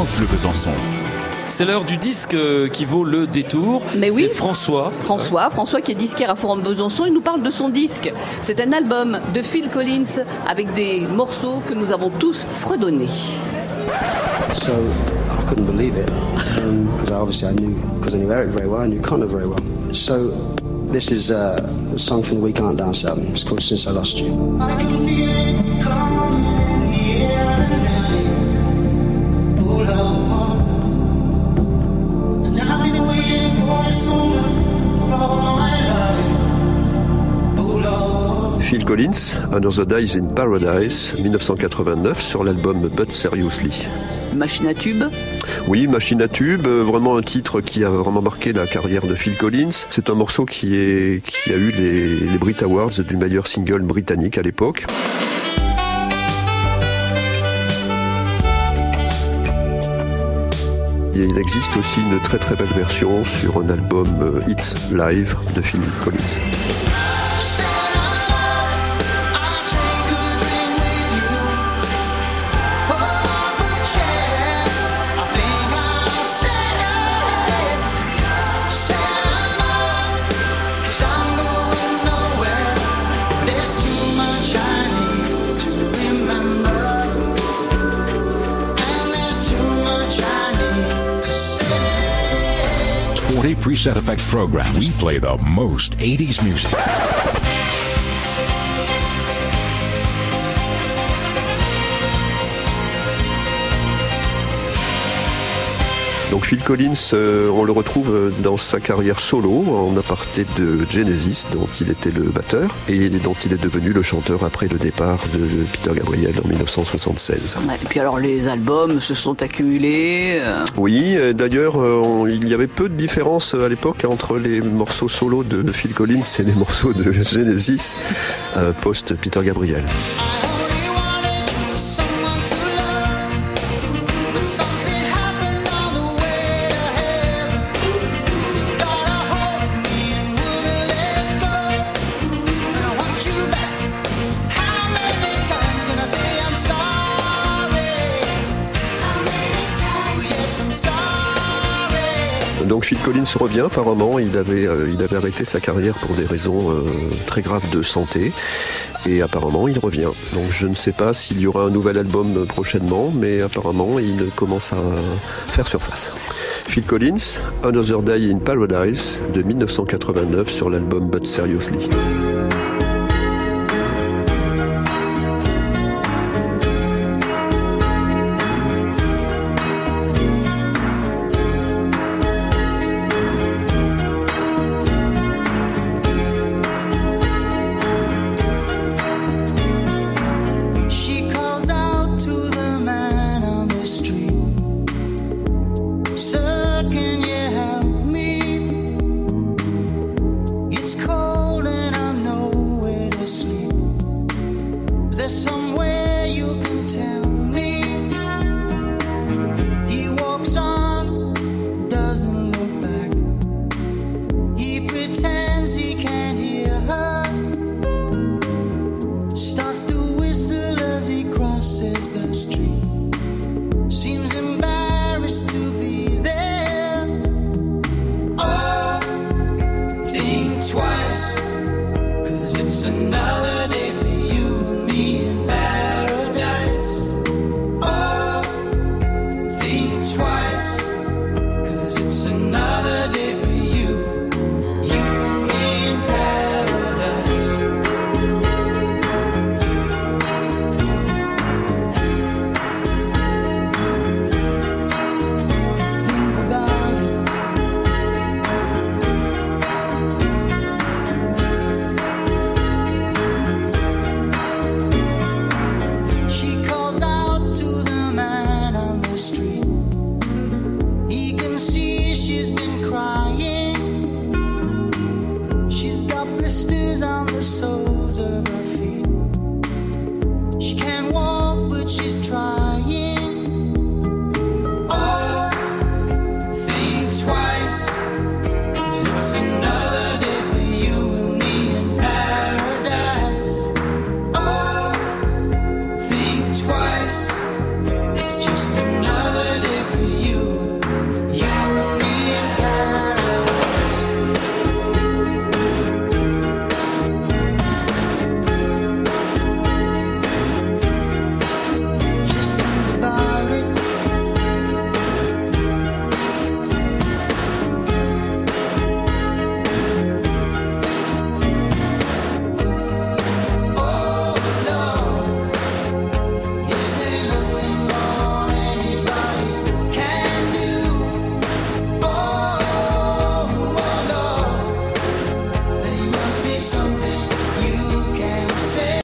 France Bleu Besançon. C'est l'heure du disque euh, qui vaut le détour. Mais oui. C'est François. François, François qui est disquaire à Forum Besançon, il nous parle de son disque. C'est un album de Phil Collins avec des morceaux que nous avons tous fredonnés. So I couldn't believe it because obviously I knew because I knew Eric very well, I knew Connor very well. So this is uh, a song from the We Can't Dance album. It's called Since I Lost You. Collins, Another Days in Paradise, 1989, sur l'album But Seriously. Machine à tube. Oui, Machine à tube, euh, vraiment un titre qui a vraiment marqué la carrière de Phil Collins. C'est un morceau qui, est, qui a eu les, les Brit Awards du meilleur single britannique à l'époque. Et il existe aussi une très très belle version sur un album euh, Hits Live de Phil Collins. Preset effect program. We play the most 80s music. Donc Phil Collins, euh, on le retrouve dans sa carrière solo en aparté de Genesis, dont il était le batteur et dont il est devenu le chanteur après le départ de Peter Gabriel en 1976. Ouais, Et puis alors les albums se sont accumulés. euh, Oui, euh, d'ailleurs, il y avait peu de différence à l'époque entre les morceaux solo de Phil Collins et les morceaux de Genesis euh, post Peter Gabriel. Donc Phil Collins revient apparemment, il avait, euh, il avait arrêté sa carrière pour des raisons euh, très graves de santé et apparemment il revient. Donc je ne sais pas s'il y aura un nouvel album euh, prochainement, mais apparemment il commence à faire surface. Phil Collins, Another Day in Paradise de 1989 sur l'album But Seriously. blisters on the soles of her feet.